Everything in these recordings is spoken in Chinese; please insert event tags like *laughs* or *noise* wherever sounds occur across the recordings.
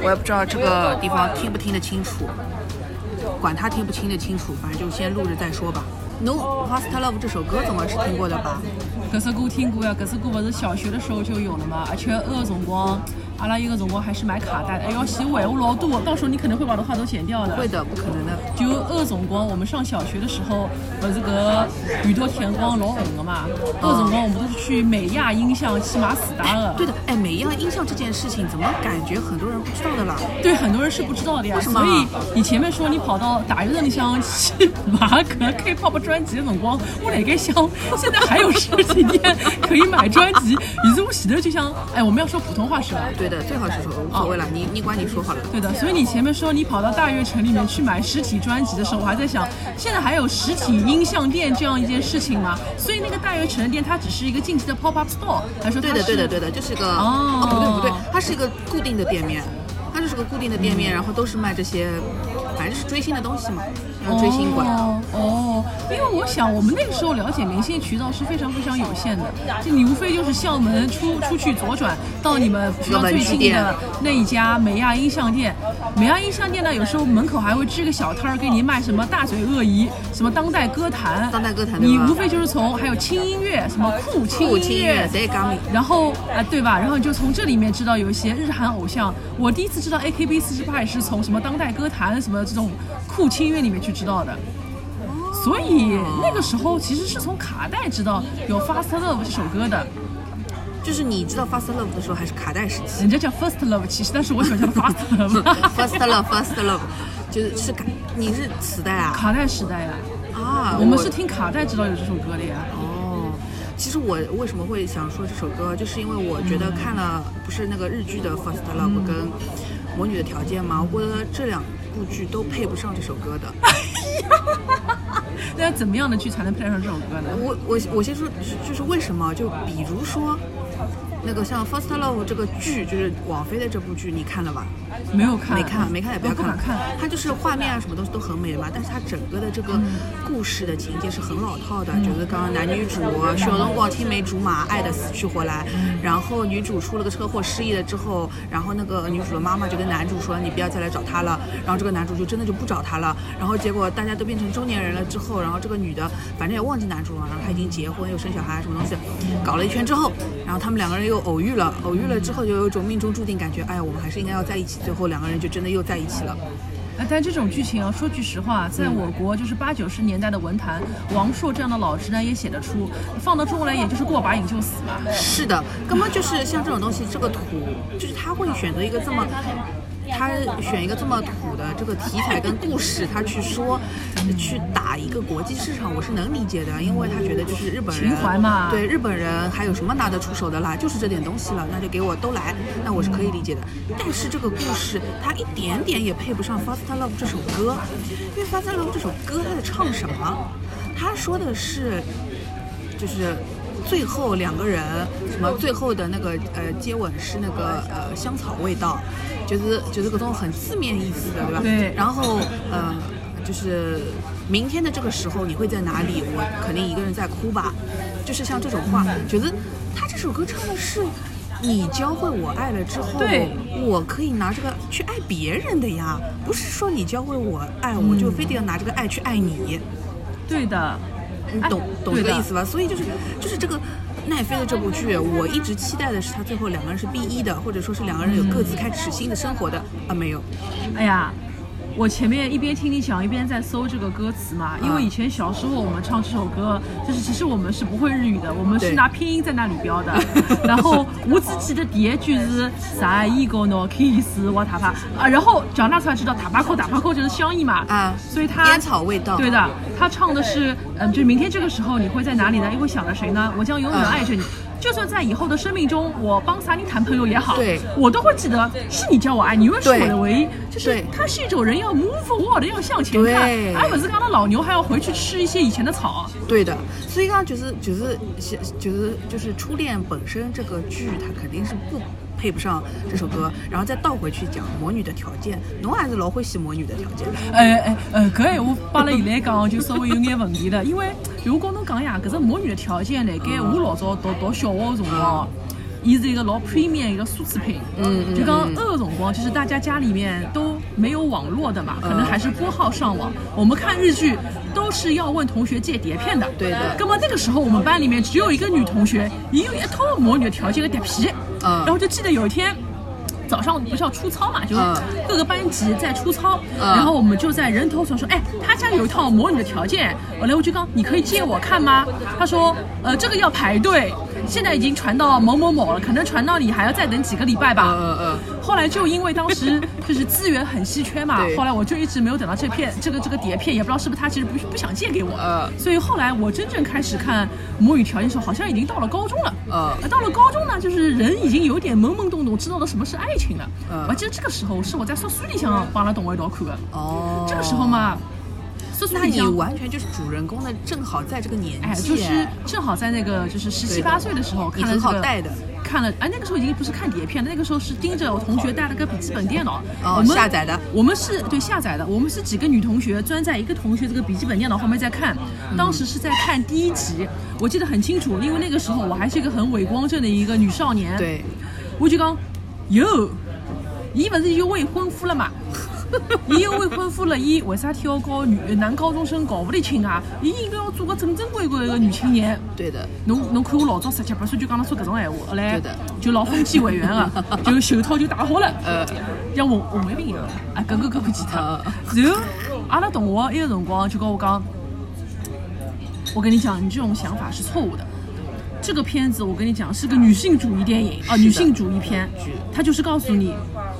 我也不知道这个地方听不听得清楚，管他听不听得清楚，反正就先录着再说吧。No Fast Love 这首歌总归是听过的吧？搿首歌听过呀，搿首歌勿是小学的时候就有了嘛，而且那个辰光，阿拉有个辰光还是买卡带的，哎要写尾我老多，到时候你可能会把的话都剪掉的。会的，不可能的。就那个辰光，我们上小学的时候，不是搿宇多田光老红的嘛？那个辰光我们都是去美亚音像去买磁带的。对的，哎，美亚音像这件事情，怎么感觉很多人不知道的啦？对，很多人是不知道的呀。为什么所以你前面说你跑到大学里向去买搿 K-pop 专辑的辰光，我辣盖想，现在还有实体店可以买专辑。于是我前头就想，哎，我们要说普通话是吧？对的，最好是说无所谓了，你你管你说好了。对的，所以你前面说你跑到大悦城里面去买实体专辑的时候，我还在想，现在还有实体音像店这样一件事情吗？所以那个大悦城的店，它只是一个近期的 pop up store，还是说对的，对的，对的，就是个哦不对不对，它是一个固定的店面，它就是个固定的店面，然后都是卖这些，反正就是追星的东西嘛，像追星馆。哦哦，因为我想我们那个时候了解明星渠道是非常非常有限的，就你无非就是校门出出去左转到你们学校最近的那一家美亚音像店。美亚音像店呢，有时候门口还会支个小摊儿给你卖什么大嘴鳄鱼，什么当代歌坛，当代歌坛你无非就是从还有轻音乐，什么酷轻音乐乐，谁？然后啊、对吧？然后你就从这里面知道有一些日韩偶像。我第一次知道 AKB 四十八也是从什么当代歌坛什么这种酷轻音乐里面去知道的。所以那个时候其实是从卡带知道有《Fast Love》这首歌的，就是你知道 Fast Love 的时候还是卡带时期人家叫 First Love，其实但是我喜欢叫 Fast Love。*laughs* Fast Love，Fast Love，就是是卡，你是磁带啊？卡带时代呀，啊，我们是听卡带知道有这首歌的呀。哦，其实我为什么会想说这首歌，就是因为我觉得看了不是那个日剧的《First Love》跟《魔女的条件》吗，我觉得这两部剧都配不上这首歌的。*laughs* 那要怎么样的剧才能配得上这首歌呢？我我我先说，就是为什么？就比如说。那个像《First Love》这个剧，就是王菲的这部剧，你看了吧？没有看，没看，没看也不要看。它就是画面啊，什么东西都很美的嘛，但是它整个的这个故事的情节是很老套的，就是刚刚男女主小龙广青梅竹马，爱的死去活来，然后女主出了个车祸失忆了之后，然后那个女主的妈妈就跟男主说你不要再来找她了，然后这个男主就真的就不找她了，然后结果大家都变成中年人了之后，然后这个女的反正也忘记男主了，然后她已经结婚又生小孩什么东西，搞了一圈之后，然后他们两个人又偶遇了，偶遇了之后就有一种命中注定感觉，哎呀我们还是应该要在一起，最后两个人就真的又在一起了。啊，但这种剧情啊，说句实话，在我国就是八九十年代的文坛，王朔这样的老直男也写得出，放到中国来也就是过把瘾就死嘛。是的，根本就是像这种东西，这个土就是他会选择一个这么。他选一个这么土的这个题材跟故事，他去说，去打一个国际市场，我是能理解的，因为他觉得就是日本人情怀嘛对日本人还有什么拿得出手的啦，就是这点东西了，那就给我都来，那我是可以理解的。但是这个故事它一点点也配不上《Fast Love》这首歌，因为《Fast Love》这首歌他在唱什么？他说的是，就是最后两个人什么最后的那个呃接吻是那个呃香草味道，就是就是各种很字面意思的，对吧？对然后呃就是明天的这个时候你会在哪里？我肯定一个人在哭吧，就是像这种话，觉得他这首歌唱的是。你教会我爱了之后，对我可以拿这个去爱别人的呀，不是说你教会我爱，我就非得要拿这个爱去爱你。对的，你懂、哎懂这个意思吧？所以就是就是这个奈飞的这部剧，我一直期待的是他最后两个人是 B 一的，或者说是两个人有各自开始新的生活的啊，没有。哎呀。我前面一边听你讲，一边在搜这个歌词嘛，因为以前小时候我们唱这首歌，就是其实我们是不会日语的，我们是拿拼音在那里标的。*laughs* 然后我只记得第一句是啥一个 no kiss 我塔帕啊，然后长大才知道塔巴扣塔巴扣就是香烟嘛啊所以它烟草味道对的，他唱的是嗯，就是明天这个时候你会在哪里呢？又会想着谁呢？我将永远爱着你。就算在以后的生命中，我帮萨尼谈朋友也好，对我都会记得是你教我爱你，因为是我的唯一。就是对它是一种人要 move forward，要向前看，对而不是刚刚老牛还要回去吃一些以前的草。对的，所以讲就是就是就是就是初恋本身这个剧，它肯定是不配不上这首歌，然后再倒回去讲魔女的条件，侬还是老欢喜魔女的条件。哎哎呃，搿闲话帮了现在讲就稍微有眼问题了，因为如果跟侬讲呀，搿只魔女的条件辣盖我老早读读小学的辰光。伊是一个老 premium 一个奢侈品，嗯嗯就讲那个辰光，就是大家家里面都没有网络的嘛，可能还是拨号上网。我们看日剧都是要问同学借碟片的，对的那么那个时候我们班里面只有一个女同学，也有一套魔女的条件的碟皮，嗯然后就记得有一天。早上我们不是要出操嘛，就嗯各个班级在出操，嗯然后我们就在人头所说，哎，他家有一套模拟的条件，后来我就刚，你可以借我看吗？他说，呃，这个要排队，现在已经传到某某某了，可能传到你还要再等几个礼拜吧。嗯嗯后来就因为当时就是资源很稀缺嘛，后来我就一直没有等到这片这个这个碟片，也不知道是不是他其实不不想借给我，嗯所以后来我真正开始看《母语条件》的时候，好像已经到了高中了。到了高中呢，就是人已经有点懵懵懂懂，知道了什么是爱情了。嗯我记得这个时候是我在宿舍里向帮他动画一道看的。哦，这个时候，嘛，那你里向。完全就是主人公的，正好在这个年纪，哎，就是正好在那个就是十七八岁的时候你很看了这个好带的。看了，哎，那个时候已经不是看碟片了，那个时候是盯着我同学带了个笔记本电脑，哦我们下载的。我们是对下载的，我们是几个女同学钻在一个同学这个笔记本电脑后面在看，当时是在看第一集，我记得很清楚，因为那个时候我还是一个很伟光正的一个女少年，，对，我就讲，哟，伊不是有未婚夫了嘛？*laughs* 伊有未婚夫了，伊为啥体要搞女男高中生搞不得亲啊？伊应该要做个正正规规的女青年。对的，侬侬看我老早十七八岁就讲得说搿种闲话，后来就老风纪委员啊，*laughs* 就袖套就戴好了，呃，像红红卫兵一样，啊，跟个搿个记脱。呃然后阿拉同学一个辰光就跟我讲，我跟你讲，你这种想法是错误的。这个片子我跟你讲是个女性主义电影啊，女性主义片是，它就是告诉你，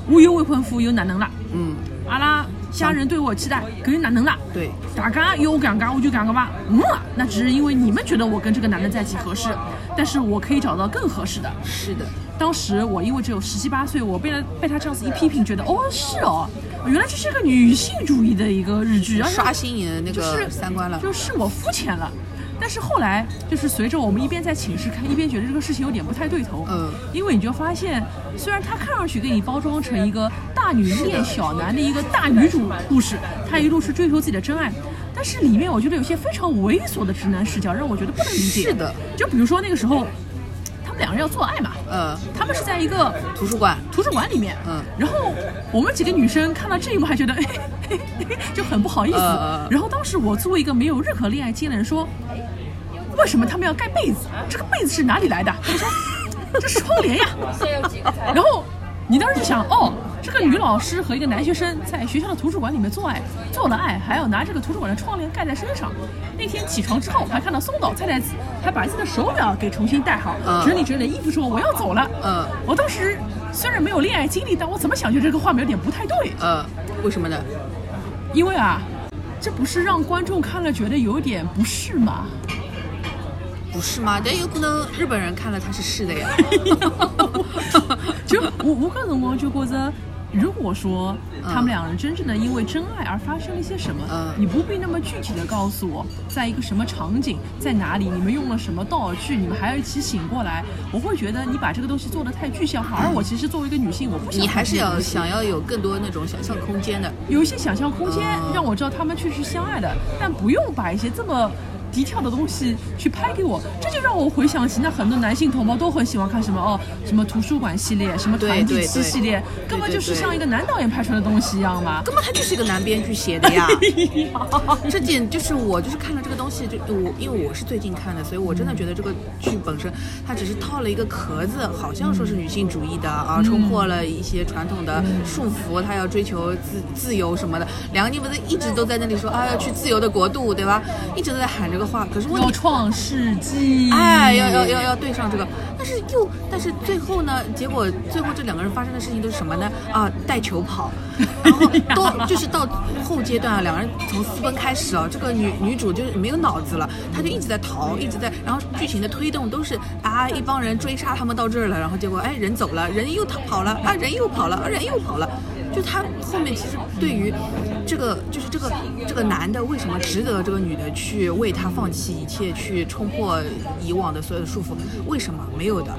我有未婚夫有哪能啦，嗯，阿拉家人对我期待，搿是哪能啦？对，大家有我讲讲我就讲个吧，嗯啊，那只是因为你们觉得我跟这个男的在一起合适，但是我可以找到更合适的。是的，当时我因为只有十七八岁，我被他被他这样子一批评，觉得哦是哦，原来这是个女性主义的一个日剧，刷新你的那就是个三观了，就是我肤浅了。但是后来，就是随着我们一边在寝室看，一边觉得这个事情有点不太对头。嗯因为你就发现，虽然他看上去给你包装成一个大女恋小男的一个大女主故事，他一路是追求自己的真爱，但是里面我觉得有些非常猥琐的直男视角，让我觉得不能理解。是的，就比如说那个时候，他们两个人要做爱嘛，呃，他们是在一个图书馆，图书馆里面，嗯然后我们几个女生看到这一幕还觉得 *laughs* 就很不好意思。呃然后当时我作为一个没有任何恋爱经验的人说，为什么他们要盖被子？这个被子是哪里来的？他们说这是窗帘呀。然后你当时就想，哦，这个女老师和一个男学生在学校的图书馆里面做爱，做了爱，还要拿这个图书馆的窗帘盖在身上。那天起床之后，还看到松岛菜菜子还把自己的手表给重新戴好，嗯整理整理衣服，说我要走了。嗯我当时虽然没有恋爱经历，但我怎么想觉得这个画面有点不太对，呃，为什么呢？因为啊，这不是让观众看了觉得有点不适吗？不是吗？但有可能日本人看了他是是的呀。*laughs* 就我我个辰光就觉得，如果说嗯他们两人真正的因为真爱而发生了一些什么，嗯你不必那么具体的告诉我，在一个什么场景，在哪里，你们用了什么道具，你们还要一起醒过来，我会觉得你把这个东西做的太具象化，而我其实作为一个女性，我不想你还是要想要有更多那种想象空间的。有一些想象空间嗯，让我知道他们确实相爱的，但不用把一些这么。低调的东西去拍给我，这就让我回想起那很多男性同胞都很喜欢看什么哦，什么图书馆系列，什么团体对对对七系列，根本就是像一个男导演拍出来的东西一样嘛。根本他就是一个男编剧写的呀，*laughs* 这点就是我就是看了这个东西，就我因为我是最近看的，所以我真的觉得这个剧本身它只是套了一个壳子，好像说是女性主义的啊，冲破了一些传统的束缚，他要追求自自由什么的。两个人不是一直都在那里说啊要去自由的国度，对吧？一直都在喊这个个话，可是问题要创世纪，哎，要要要要对上这个，但是又但是最后呢，结果最后这两个人发生的事情都是什么呢？啊，带球跑，*laughs* 然后都就是到后阶段啊，两个人从私奔开始啊，这个女女主就是没有脑子了，她就一直在逃，一直在，然后剧情的推动都是啊一帮人追杀他们到这儿了，然后结果哎人走了，人又跑了，啊人又跑了，啊人又跑了。就他后面其实对于这个就是这个这个男的为什么值得这个女的去为他放弃一切，去冲破以往的所有的束缚？为什么没有的？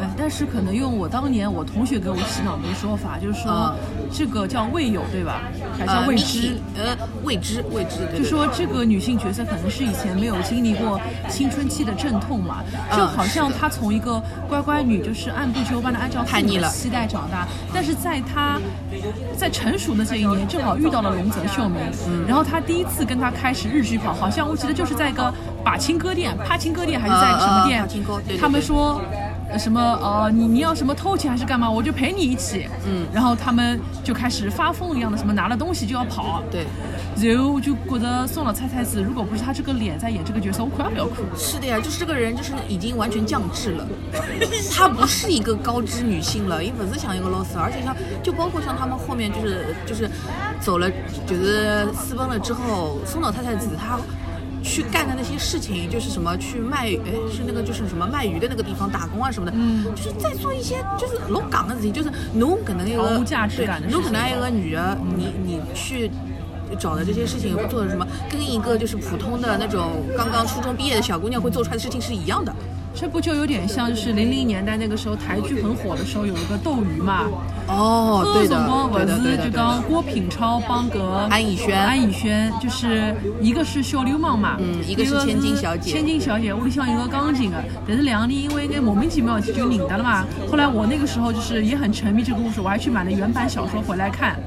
哎，但是可能用我当年我同学给我洗脑的说法，就是说、嗯这个叫未有，对吧？还叫呃，未知。呃，未知，未知，对就对说这个女性角色可能是以前没有经历过青春期的阵痛嘛，嗯就好像她从一个乖乖女，就是按部就班的按照父母的期待长大，但是在她在成熟的这一年，正好遇到了龙泽秀明，嗯然后他第一次跟他开始日剧跑，好像我记得就是在一个把青歌店、帕青歌店还是在什么店他们对说。呃什么呃，你你要什么偷钱还是干嘛？我就陪你一起。嗯然后他们就开始发疯一样的，什么拿了东西就要跑。对，然后我就觉得宋老太太子，如果不是她这个脸在演这个角色，我快要不要哭。是的呀，就是这个人就是已经完全降智了，她不是一个高知女性了，也不是像一个老师，而且像就包括像他们后面就是就是走了，就是私奔了之后，宋老太太子她。去干的那些事情，就是什么去卖，哎，是那个就是什么卖鱼的那个地方打工啊什么的，嗯就是在做一些就是老港的事情，就是侬可能一个对侬可能一个女的，你你去找的这些事情做的什么，跟一个就是普通的那种刚刚初中毕业的小姑娘会做出来的事情是一样的。这不就有点像就是零零年代那个时候台剧很火的时候，有一个斗鱼嘛，哦对的，对是的，对的。就讲郭品超帮个安以轩安以轩就是一个是小流氓嘛，嗯一个是千金小姐千金小姐屋里向有个钢琴的，但是两个人因为一个莫名其妙就认得了嘛。后来我那个时候就是也很沉迷这个故事，我还去买了原版小说回来看。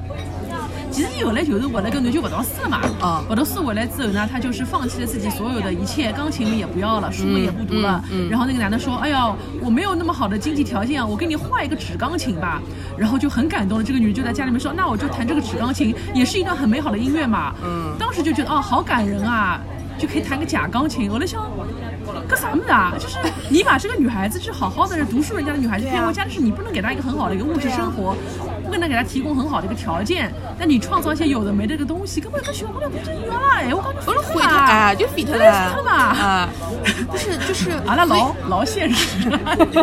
其实后来就是为了跟男就不读书了嘛，哦不读书回来之后呢，他就是放弃了自己所有的一切，钢琴也不要了，书也不读了。嗯嗯然后那个男的说：“哎呀，我没有那么好的经济条件啊，我给你换一个纸钢琴吧。”然后就很感动了，这个女人就在家里面说：“那我就弹这个纸钢琴，也是一段很美好的音乐嘛。”嗯当时就觉得哦，好感人啊，就可以弹个假钢琴。我在想。干啥么子啊？就是你把这个女孩子，就是好好的读书人家的女孩子骗回家，但是你不能给她一个很好的一个物质生活，不能给他提供很好的一个条件，那你创造一些有的没的一个东西，根本跟小姑娘不正一样啦！哎，我感觉不能毁了他，哎，就毁他对了，废他嘛啊，不 *laughs* 是就是，阿拉老老现实。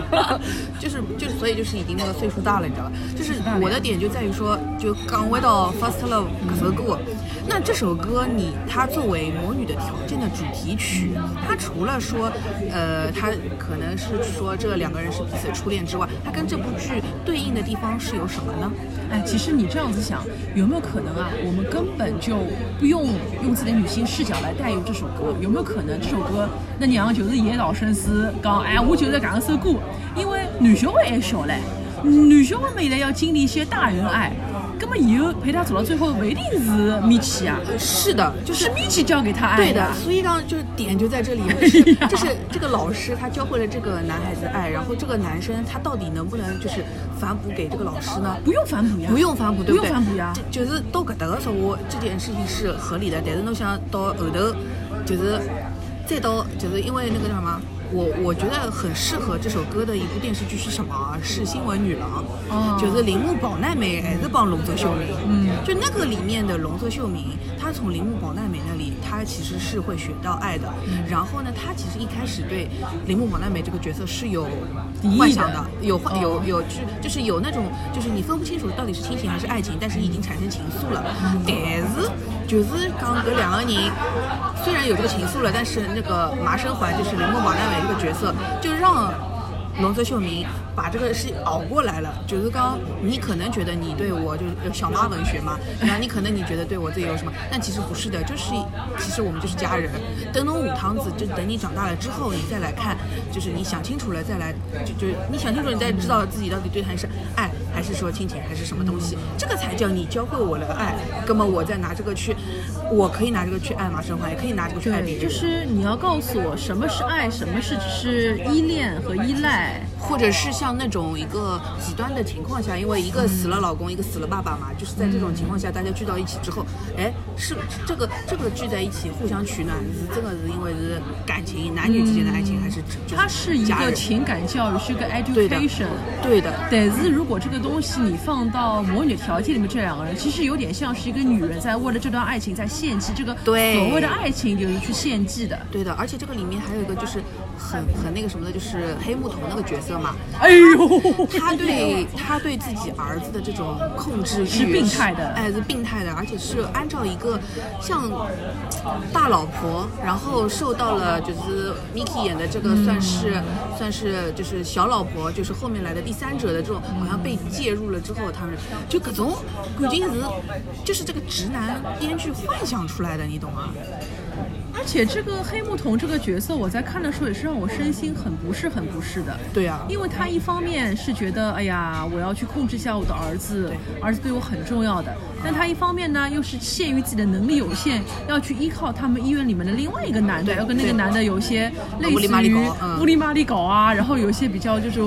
*laughs* 就是就是，所以就是已经那个岁数大了，你知道吧？就是我的点就在于说，就刚回到《First Love》这首歌，那这首歌你它作为《魔女的条件》的主题曲，它除了说，呃，它可能是说这两个人是彼此初恋之外，它跟这部剧对应的地方是有什么呢？哎，其实你这样子想，有没有可能啊？我们根本就不用用自己的女性视角来代入这首歌，有没有可能这首歌那娘就是野岛伸司讲，哎，我就是讲这首歌，因为男小孩还小嘞，男小孩未来要经历一些大人爱，那么以后陪他走到最后，不一定是米奇啊，是的，就是是米奇教给他爱对的，所以让就是点就在这里，就是 *laughs* 是这个老师他教会了这个男孩子爱，然后这个男生他到底能不能就是反哺给这个老师呢？不用反哺呀，不用反哺，对不对？用反哺呀。就就是到搿搭的时候，这件事情是合理的，但是侬想到后头，就是再到就是因为那个叫什么？我我觉得很适合这首歌的一部电视剧是什么啊？是《新闻女郎》，哦就是铃木保奈美还是帮龙泽秀明，嗯就那个里面的龙泽秀明，他从铃木保奈美那里，他其实是会学到爱的。然后呢，他其实一开始对铃木保奈美这个角色是有幻想的，有幻有哦有就就是有那种就是你分不清楚到底是亲情还是爱情，但是已经产生情愫了。但是就是讲搿两个人虽然有这个情愫了，但是那个麻生环就是铃木保奈美这个角色，就让龙泽秀明把这个事熬过来了。就是刚你可能觉得你对我就是小妈文学嘛，然后你可能你觉得对我自己有什么，但其实不是的，就是其实我们就是家人。等侬五堂子，就等你长大了之后，你再来看，就是你想清楚了再来，就就你想清楚，你再知道自己到底对他是爱还是说亲情还是什么东西，这个才叫你教会我了爱。那么我再拿这个去，我可以拿这个去爱马生华，也可以拿这个去爱别，人。就是你要告诉我什么是爱，什么是只是依恋和依赖。或者是像那种一个极端的情况下，因为一个死了老公，一个死了爸爸嘛，就是在这种情况下，大家聚到一起之后，哎，是这个这个聚在一起互相取暖，是真的是因为是感情，男女之间的爱情还是就是它是一个情感教育，是一个 education。对的，但是如果这个东西你放到魔女条件里面，这两个人其实有点像是一个女人在为了这段爱情在献祭，这个对所谓的爱情就是去献祭的。对的，而且这个里面还有一个就是很很那个什么的，就是黑木瞳那个角色嘛，哎呦，他对他对自己儿子的这种控制欲是病态的哎，是病态的，而且是按照一个像大老婆，然后受到了就是 Miki 演的这个算是、算是就是小老婆，就是后面来的第三者的这种，好像被介入了之后，他们就各种感觉是就是这个直男编剧幻想出来的，你懂吗？而且这个黑木瞳这个角色，我在看的时候也是让我身心很不适，很不适的。对啊因为他一方面是觉得，哎呀，我要去控制一下我的儿子，儿子对我很重要的；但他一方面呢，又是限于自己的能力有限，要去依靠他们医院里面的另外一个男的，要跟那个男的有一些类似于嗯乌里麻里搞啊，然后有一些比较就是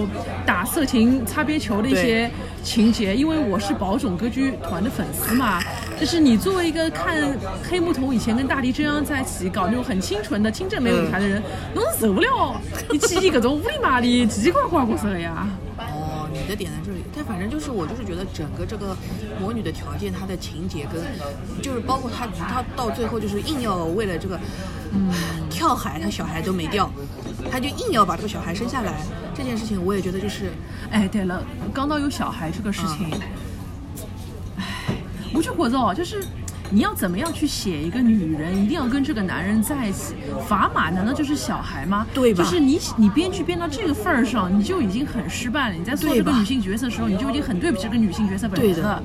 打色情擦边球的一些情节。因为我是宝冢歌剧团的粉丝嘛，就是你作为一个看黑木瞳以前跟大地真央在一起搞那种很清纯的清正美舞台的人，侬是受不了你去演各种乌里麻里奇奇怪怪角色的呀。哦，你的点在这里，但反正就是我就是觉得整个这个魔女的条件，她的情节跟就是包括她她到最后就是硬要为了这个嗯。跳海，她小孩都没掉，她就硬要把这个小孩生下来，这件事情我也觉得就是哎，对了，刚到有小孩这个事情，哎，我就觉得哦，就是你要怎么样去写一个女人一定要跟这个男人在一起？砝码难道就是小孩吗？对吧就是你你编剧编到这个份儿上，你就已经很失败了。你在做这个女性角色的时候，你就已经很对不起这个女性角色本对的人了。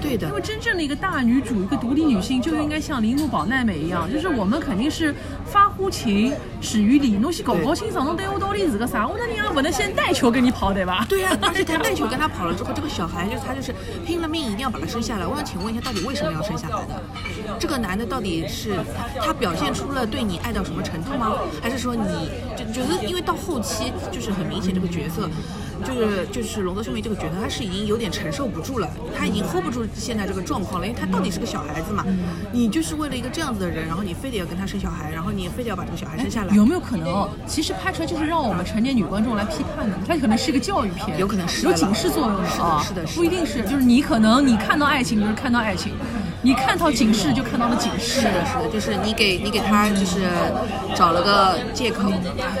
对的因为真正的一个大女主，一个独立女性就应该像铃木保奈美一样，就是我们肯定是发乎情，止于礼。侬先搞搞清楚，侬对我到底是个啥？我那你也不能先带球跟你跑，对吧？对呀、而且他带球跟他跑了之后，这个小孩就他就是拼了命一定要把他生下来。我想请问一下，到底为什么要生下来的？这个男的到底是他表现出了对你爱到什么程度吗？还是说你就就是因为到后期就是很明显这个角色。就是就是龙泽秀明这个角色，他是已经有点承受不住了，他已经 hold 不住现在这个状况了，因为他到底是个小孩子嘛，你就是为了一个这样子的人，然后你非得要跟他生小孩，然后你非得要把这个小孩生下来，有没有可能哦？其实拍出来就是让我们成年女观众来批判的，它可能是个教育片，有可能是有警示作用是的是的不一定是，就是你可能你看到爱情就是看到爱情，你看到警示就看到了警示，是的，是的，就是你给你给他就是找了个借口，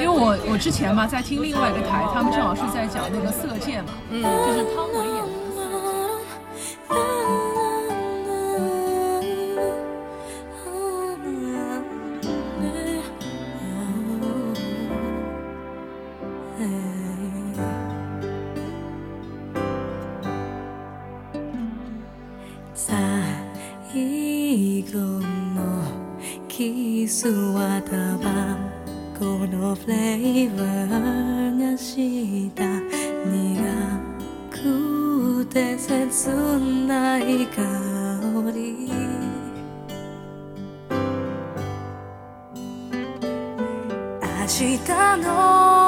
因为我我之前嘛在听另外一个台，他们正好是在讲那个色戒嘛，嗯，就是汤唯明日の